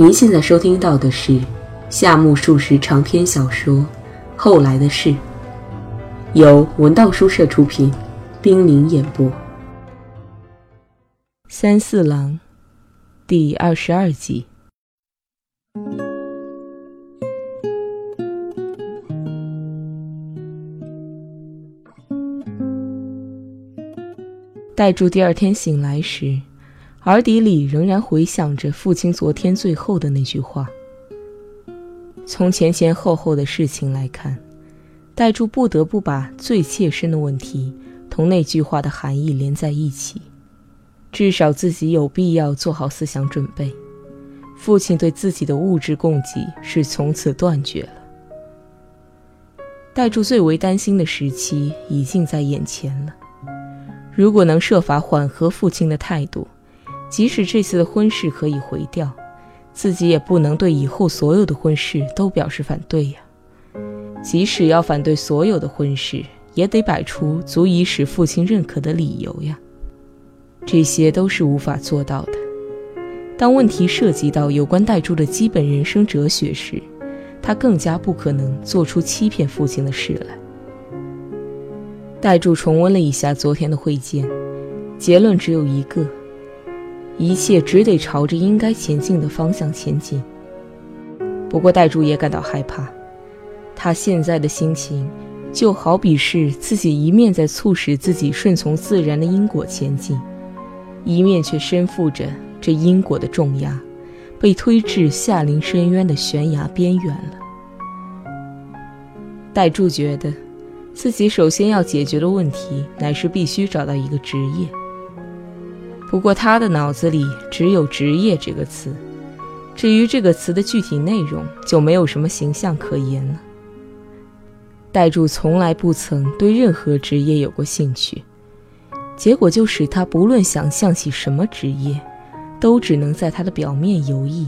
您现在收听到的是夏目漱石长篇小说《后来的事》，由文道书社出品，冰凌演播。三四郎，第二十二集。代住第二天醒来时。耳底里仍然回响着父亲昨天最后的那句话。从前前后后的事情来看，代柱不得不把最切身的问题同那句话的含义连在一起。至少自己有必要做好思想准备。父亲对自己的物质供给是从此断绝了。代柱最为担心的时期已经在眼前了。如果能设法缓和父亲的态度，即使这次的婚事可以回掉，自己也不能对以后所有的婚事都表示反对呀。即使要反对所有的婚事，也得摆出足以使父亲认可的理由呀。这些都是无法做到的。当问题涉及到有关代柱的基本人生哲学时，他更加不可能做出欺骗父亲的事来。代柱重温了一下昨天的会见，结论只有一个。一切只得朝着应该前进的方向前进。不过代柱也感到害怕，他现在的心情就好比是自己一面在促使自己顺从自然的因果前进，一面却身负着这因果的重压，被推至下临深渊的悬崖边缘了。代柱觉得，自己首先要解决的问题乃是必须找到一个职业。不过他的脑子里只有“职业”这个词，至于这个词的具体内容，就没有什么形象可言了。代柱从来不曾对任何职业有过兴趣，结果就使他不论想象起什么职业，都只能在他的表面游弋，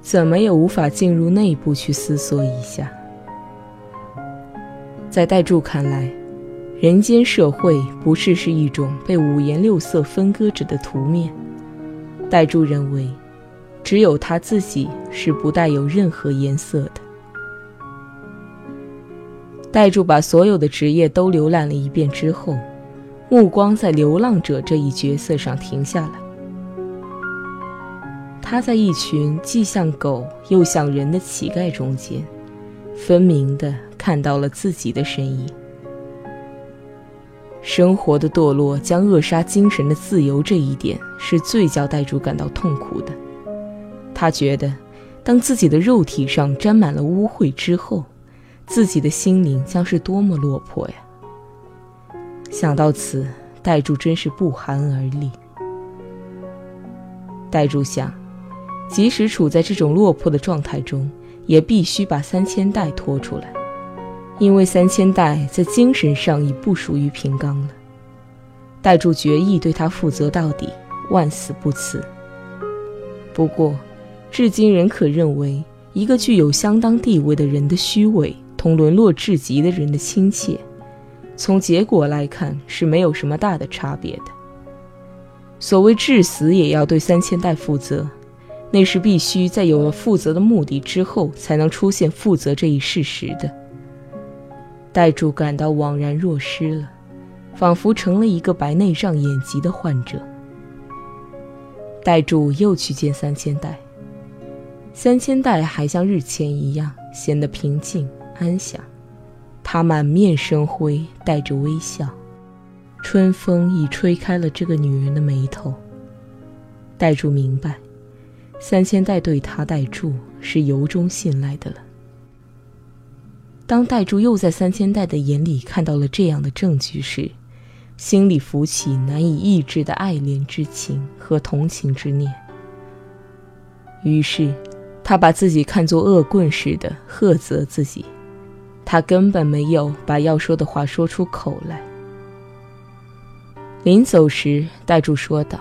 怎么也无法进入内部去思索一下。在代柱看来。人间社会不是是一种被五颜六色分割着的图面。戴柱认为，只有他自己是不带有任何颜色的。戴柱把所有的职业都浏览了一遍之后，目光在流浪者这一角色上停下来。他在一群既像狗又像人的乞丐中间，分明地看到了自己的身影。生活的堕落将扼杀精神的自由，这一点是最叫代主感到痛苦的。他觉得，当自己的肉体上沾满了污秽之后，自己的心灵将是多么落魄呀！想到此，代主真是不寒而栗。代主想，即使处在这种落魄的状态中，也必须把三千代拖出来。因为三千代在精神上已不属于平冈了，代柱决意对他负责到底，万死不辞。不过，至今仍可认为，一个具有相当地位的人的虚伪，同沦落至极的人的亲切，从结果来看是没有什么大的差别的。所谓至死也要对三千代负责，那是必须在有了负责的目的之后，才能出现负责这一事实的。代柱感到惘然若失了，仿佛成了一个白内障眼疾的患者。代柱又去见三千代，三千代还像日前一样显得平静安详，他满面生辉，带着微笑。春风已吹开了这个女人的眉头。代柱明白，三千代对他代柱是由衷信赖的了。当代柱又在三千代的眼里看到了这样的证据时，心里浮起难以抑制的爱怜之情和同情之念。于是，他把自己看作恶棍似的呵责自己，他根本没有把要说的话说出口来。临走时，代柱说道：“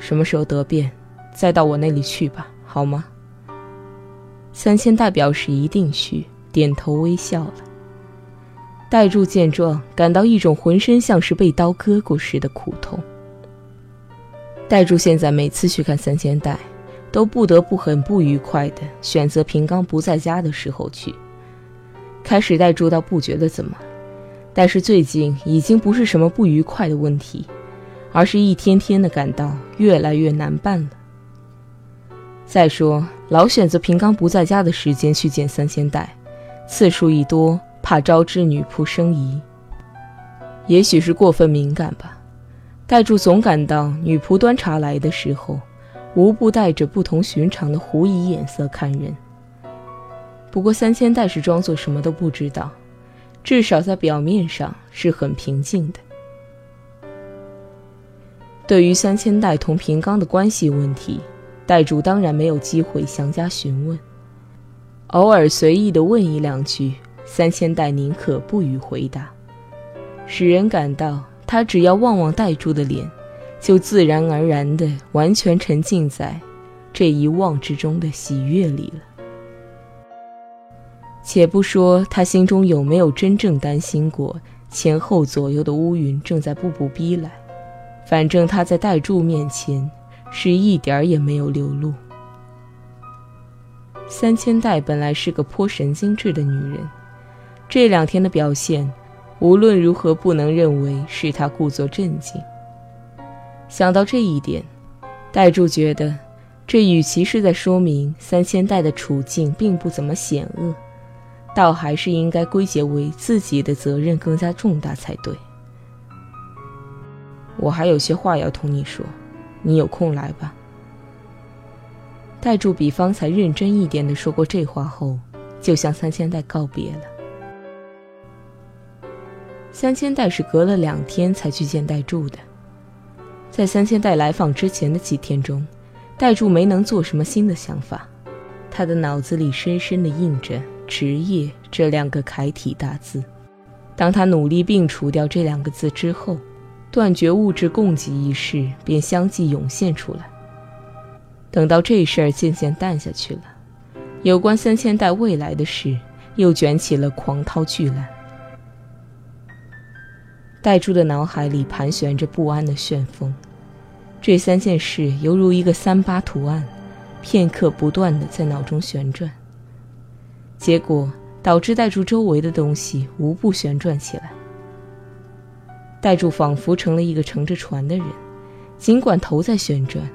什么时候得便，再到我那里去吧，好吗？”三千代表示一定去，点头微笑了。代柱见状，感到一种浑身像是被刀割过似的苦痛。代柱现在每次去看三千代，都不得不很不愉快的选择平刚不在家的时候去。开始代柱倒不觉得怎么，但是最近已经不是什么不愉快的问题，而是一天天的感到越来越难办了。再说，老选择平刚不在家的时间去见三千代，次数一多，怕招致女仆生疑。也许是过分敏感吧，代柱总感到女仆端茶来的时候，无不带着不同寻常的狐疑眼色看人。不过三千代是装作什么都不知道，至少在表面上是很平静的。对于三千代同平刚的关系问题，代主当然没有机会详加询问，偶尔随意的问一两句，三千代宁可不予回答，使人感到他只要望望代柱的脸，就自然而然的完全沉浸在这一望之中的喜悦里了。且不说他心中有没有真正担心过前后左右的乌云正在步步逼来，反正他在代柱面前是一点儿也没有流露。三千代本来是个颇神经质的女人，这两天的表现无论如何不能认为是她故作镇静。想到这一点，代柱觉得这与其是在说明三千代的处境并不怎么险恶。倒还是应该归结为自己的责任更加重大才对。我还有些话要同你说，你有空来吧。代柱比方才认真一点的说过这话后，就向三千代告别了。三千代是隔了两天才去见代柱的，在三千代来访之前的几天中，代柱没能做什么新的想法，他的脑子里深深的印着。职业这两个楷体大字，当他努力并除掉这两个字之后，断绝物质供给一事便相继涌现出来。等到这事儿渐渐淡下去了，有关三千代未来的事又卷起了狂涛巨浪。戴珠的脑海里盘旋着不安的旋风，这三件事犹如一个三八图案，片刻不断的在脑中旋转。结果导致代柱周围的东西无不旋转起来。戴柱仿佛成了一个乘着船的人，尽管头在旋转，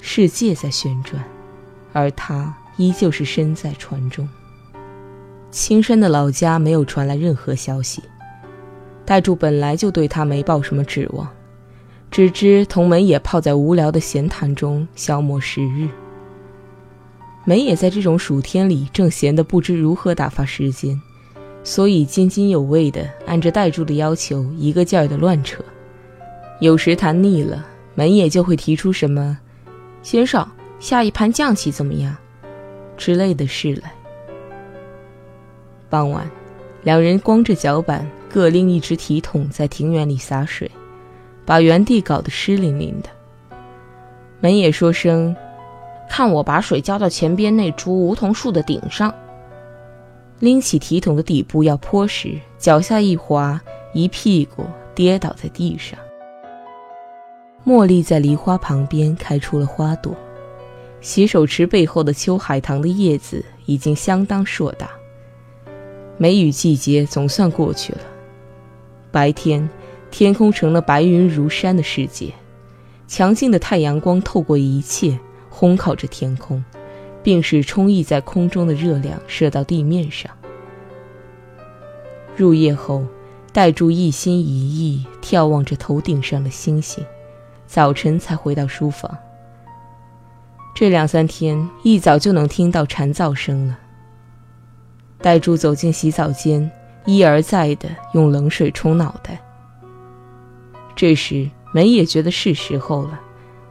世界在旋转，而他依旧是身在船中。青山的老家没有传来任何消息，戴柱本来就对他没抱什么指望，只知同门也泡在无聊的闲谈中消磨时日。梅也在这种暑天里正闲得不知如何打发时间，所以津津有味地按着代柱的要求一个劲儿地乱扯。有时谈腻了，门也就会提出什么“先生，下一盘将棋怎么样”之类的事来。傍晚，两人光着脚板，各拎一只提桶在庭院里洒水，把原地搞得湿淋淋的。门也说声。看我把水浇到前边那株梧桐树的顶上。拎起提桶的底部要泼时，脚下一滑，一屁股跌倒在地上。茉莉在梨花旁边开出了花朵，洗手池背后的秋海棠的叶子已经相当硕大。梅雨季节总算过去了，白天天空成了白云如山的世界，强劲的太阳光透过一切。烘烤着天空，并使充溢在空中的热量射到地面上。入夜后，戴柱一心一意眺望着头顶上的星星，早晨才回到书房。这两三天一早就能听到蝉噪声了。戴柱走进洗澡间，一而再的用冷水冲脑袋。这时门也觉得是时候了，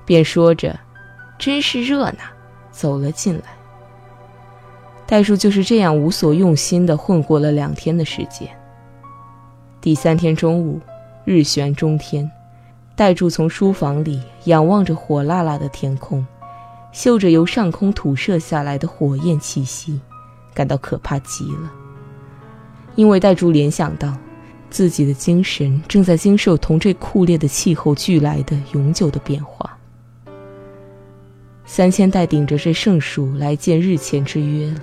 便说着。真是热闹，走了进来。代叔就是这样无所用心的混过了两天的时间。第三天中午，日悬中天，代柱从书房里仰望着火辣辣的天空，嗅着由上空吐射下来的火焰气息，感到可怕极了。因为代柱联想到，自己的精神正在经受同这酷烈的气候俱来的永久的变化。三千代顶着这圣树来见日前之约了。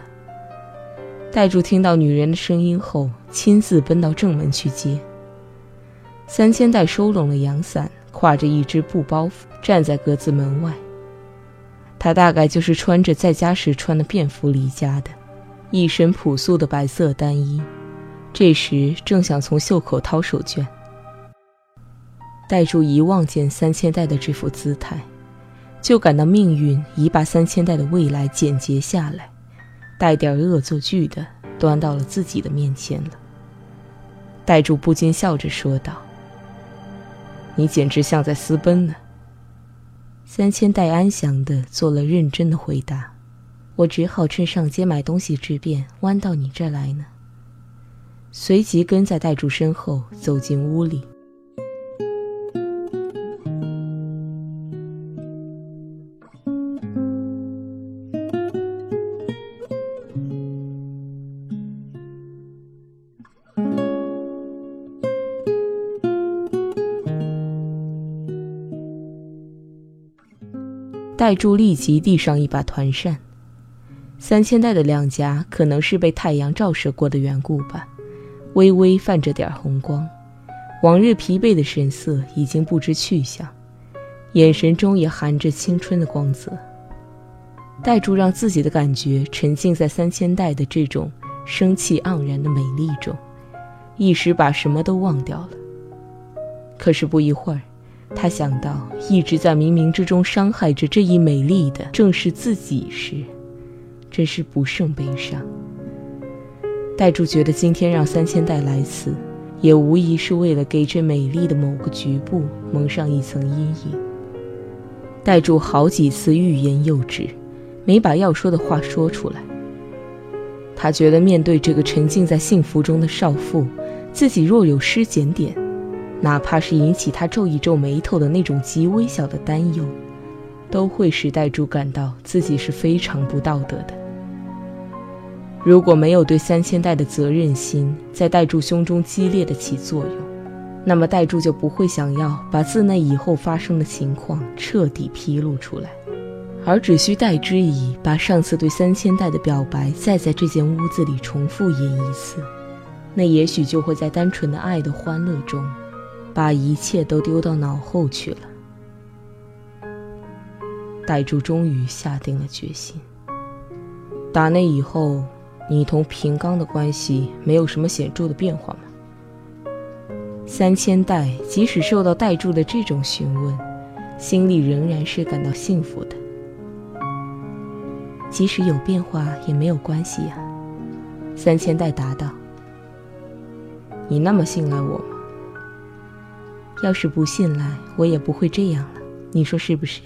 代柱听到女人的声音后，亲自奔到正门去接。三千代收拢了阳伞，挎着一只布包袱，站在格子门外。他大概就是穿着在家时穿的便服离家的，一身朴素的白色单衣。这时正想从袖口掏手绢，代柱一望见三千代的这副姿态，就感到命运已把三千代的未来剪辑下来，带点恶作剧的端到了自己的面前了。代柱不禁笑着说道：“你简直像在私奔呢。”三千代安详地做了认真的回答：“我只好趁上街买东西之便，弯到你这来呢。”随即跟在代柱身后走进屋里。代柱立即递上一把团扇，三千代的亮颊可能是被太阳照射过的缘故吧。微微泛着点红光，往日疲惫的神色已经不知去向，眼神中也含着青春的光泽。代柱让自己的感觉沉浸在三千代的这种生气盎然的美丽中，一时把什么都忘掉了。可是不一会儿，他想到一直在冥冥之中伤害着这一美丽的正是自己时，真是不胜悲伤。代柱觉得今天让三千代来此，也无疑是为了给这美丽的某个局部蒙上一层阴影。代柱好几次欲言又止，没把要说的话说出来。他觉得面对这个沉浸在幸福中的少妇，自己若有失检点，哪怕是引起他皱一皱眉头的那种极微小的担忧，都会使代柱感到自己是非常不道德的。如果没有对三千代的责任心在代柱胸中激烈的起作用，那么代柱就不会想要把自那以后发生的情况彻底披露出来，而只需代之以把上次对三千代的表白再在这间屋子里重复演一次，那也许就会在单纯的爱的欢乐中，把一切都丢到脑后去了。代柱终于下定了决心，打那以后。你同平刚的关系没有什么显著的变化吗？三千代即使受到代柱的这种询问，心里仍然是感到幸福的。即使有变化也没有关系呀。三千代答道：“你那么信赖我吗？要是不信赖，我也不会这样了。你说是不是？”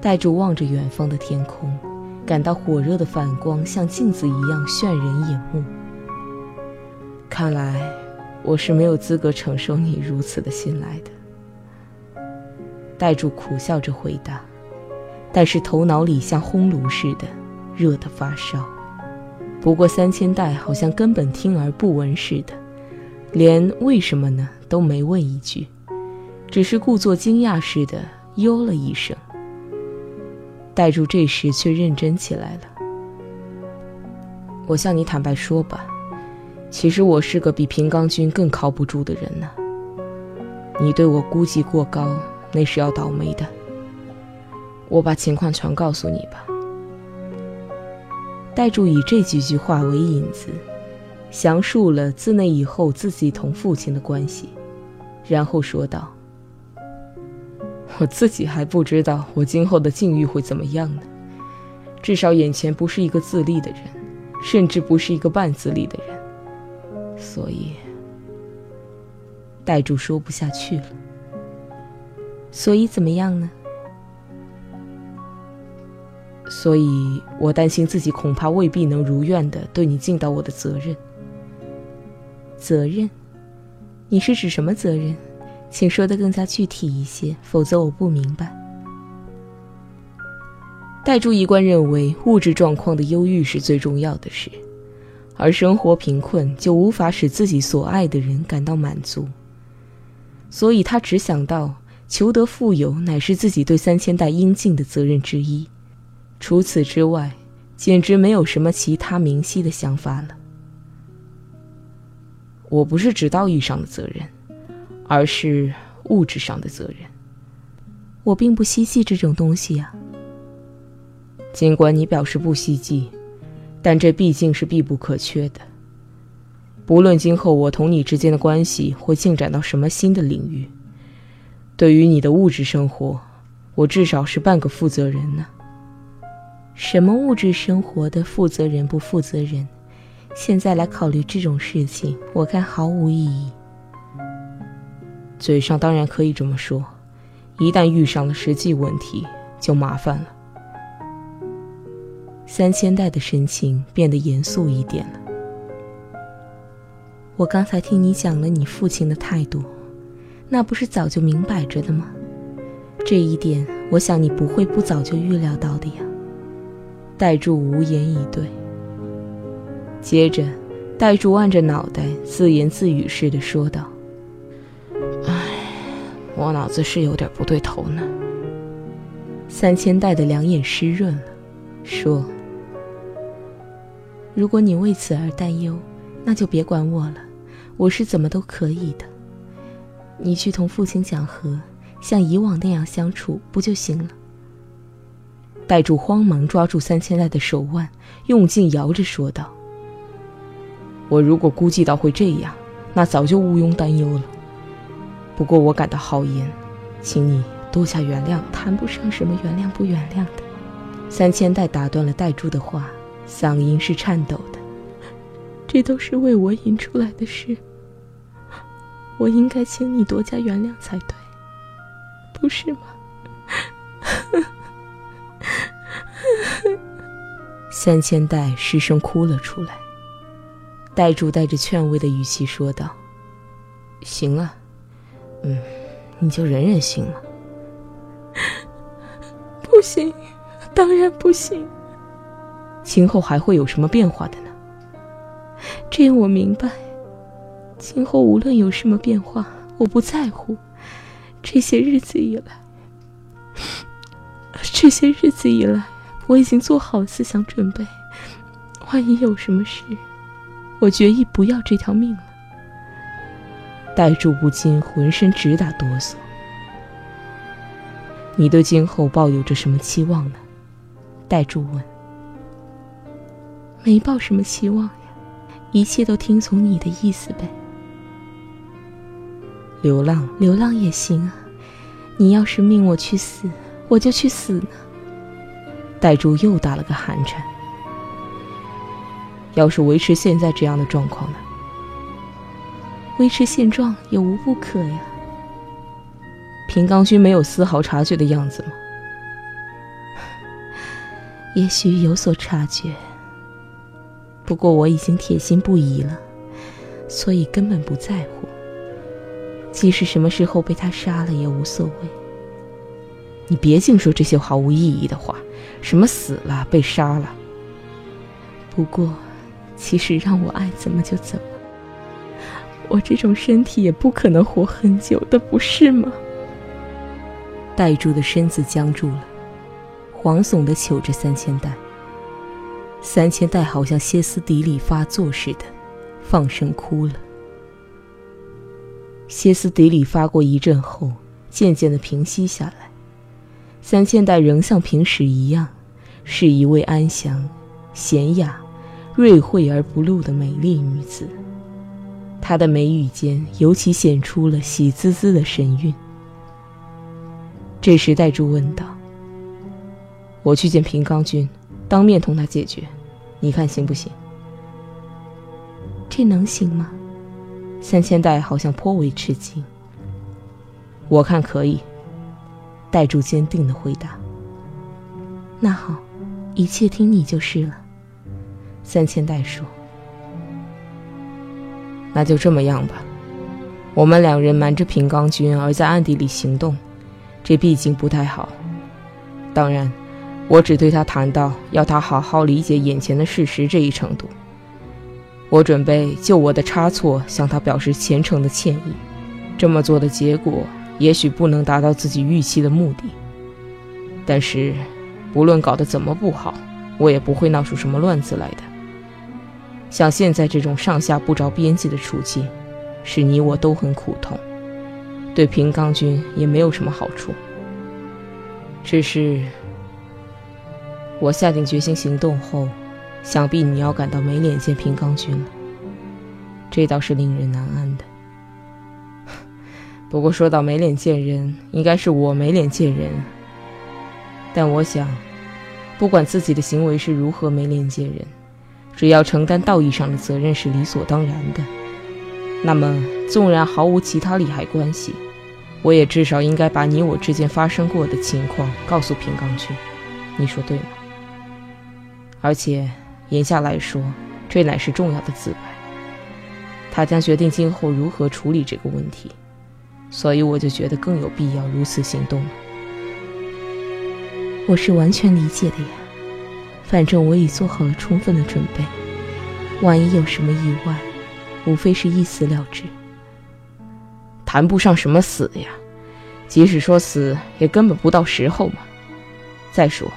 代柱望着远方的天空。感到火热的反光像镜子一样炫人眼目。看来我是没有资格承受你如此的信赖的。代柱苦笑着回答，但是头脑里像烘炉似的，热得发烧。不过三千代好像根本听而不闻似的，连为什么呢都没问一句，只是故作惊讶似的哟了一声。代柱这时却认真起来了。我向你坦白说吧，其实我是个比平冈君更靠不住的人呢。你对我估计过高，那是要倒霉的。我把情况全告诉你吧。代柱以这几句话为引子，详述了自那以后自己同父亲的关系，然后说道。我自己还不知道我今后的境遇会怎么样呢。至少眼前不是一个自立的人，甚至不是一个半自立的人。所以，代柱说不下去了。所以怎么样呢？所以我担心自己恐怕未必能如愿的对你尽到我的责任。责任？你是指什么责任？请说的更加具体一些，否则我不明白。代柱一贯认为，物质状况的忧郁是最重要的事，而生活贫困就无法使自己所爱的人感到满足，所以他只想到求得富有乃是自己对三千代应尽的责任之一，除此之外，简直没有什么其他明晰的想法了。我不是指道义上的责任，而是物质上的责任。我并不希冀这种东西呀。尽管你表示不希冀，但这毕竟是必不可缺的。不论今后我同你之间的关系会进展到什么新的领域。对于你的物质生活，我至少是半个负责人呢。什么物质生活的负责人不负责人？现在来考虑这种事情，我看毫无意义。嘴上当然可以这么说，一旦遇上了实际问题，就麻烦了。三千代的神情变得严肃一点了。我刚才听你讲了你父亲的态度。那不是早就明摆着的吗？这一点，我想你不会不早就预料到的呀。戴柱无言以对。接着，戴柱按着脑袋，自言自语似的说道：“唉，我脑子是有点不对头呢。”三千代的两眼湿润了，说：“如果你为此而担忧，那就别管我了，我是怎么都可以的。”你去同父亲讲和，像以往那样相处，不就行了？戴柱慌忙抓住三千代的手腕，用劲摇着说道：“我如果估计到会这样，那早就毋庸担忧了。不过我感到好言，请你多加原谅。谈不上什么原谅不原谅的。”三千代打断了戴珠的话，嗓音是颤抖的：“这都是为我引出来的事。”我应该请你多加原谅才对，不是吗？三千代失声哭了出来。代柱带着劝慰的语气说道：“行了，嗯，你就忍忍行吗？” 不行，当然不行。今后还会有什么变化的呢？这样我明白。今后无论有什么变化，我不在乎。这些日子以来，这些日子以来，我已经做好了思想准备。万一有什么事，我决意不要这条命了。戴柱不禁浑身直打哆嗦。你对今后抱有着什么期望呢？戴柱问。没抱什么期望呀，一切都听从你的意思呗。流浪，流浪也行啊！你要是命我去死，我就去死呢。戴柱又打了个寒颤。要是维持现在这样的状况呢？维持现状也无不可呀。平冈君没有丝毫察觉的样子吗？也许有所察觉，不过我已经铁心不移了，所以根本不在乎。即使什么时候被他杀了也无所谓。你别净说这些毫无意义的话，什么死了、被杀了。不过，其实让我爱怎么就怎么。我这种身体也不可能活很久的，不是吗？戴柱的身子僵住了，惶悚地瞅着三千代。三千代好像歇斯底里发作似的，放声哭了。歇斯底里发过一阵后，渐渐的平息下来。三千代仍像平时一样，是一位安详、娴雅、睿慧而不露的美丽女子。她的眉宇间尤其显出了喜滋滋的神韵。这时，代柱问道：“我去见平冈君，当面同他解决，你看行不行？”这能行吗？三千代好像颇为吃惊。我看可以。代柱坚定的回答。那好，一切听你就是了。三千代说。那就这么样吧。我们两人瞒着平冈君而在暗地里行动，这毕竟不太好。当然，我只对他谈到要他好好理解眼前的事实这一程度。我准备就我的差错向他表示虔诚的歉意，这么做的结果也许不能达到自己预期的目的，但是，不论搞得怎么不好，我也不会闹出什么乱子来的。像现在这种上下不着边际的处境，是你我都很苦痛，对平冈君也没有什么好处。只是，我下定决心行动后，想必你要感到没脸见平冈君了，这倒是令人难安的。不过说到没脸见人，应该是我没脸见人。但我想，不管自己的行为是如何没脸见人，只要承担道义上的责任是理所当然的。那么，纵然毫无其他利害关系，我也至少应该把你我之间发生过的情况告诉平冈君。你说对吗？而且，言下来说，这乃是重要的自白。他将决定今后如何处理这个问题。所以我就觉得更有必要如此行动了。我是完全理解的呀，反正我已做好了充分的准备，万一有什么意外，无非是一死了之。谈不上什么死呀，即使说死，也根本不到时候嘛。再说，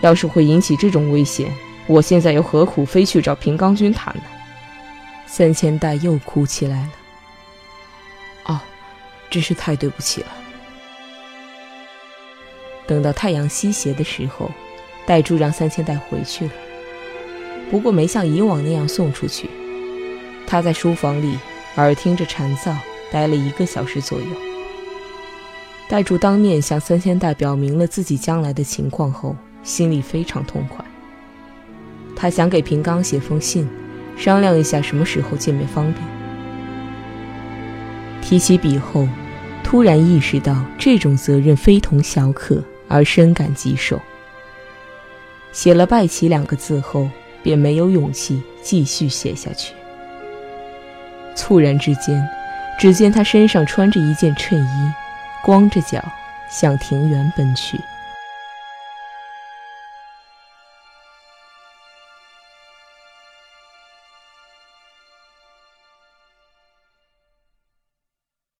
要是会引起这种危险，我现在又何苦非去找平冈君谈呢？三千代又哭起来了。哦真是太对不起了。等到太阳西斜的时候，代柱让三千代回去了，不过没像以往那样送出去。他在书房里耳听着蝉噪，待了一个小时左右。代柱当面向三千代表明了自己将来的情况后，心里非常痛快。他想给平冈写封信，商量一下什么时候见面方便。提起笔后。突然意识到这种责任非同小可，而深感棘手。写了“拜齐”两个字后，便没有勇气继续写下去。猝然之间，只见他身上穿着一件衬衣，光着脚向庭园奔去。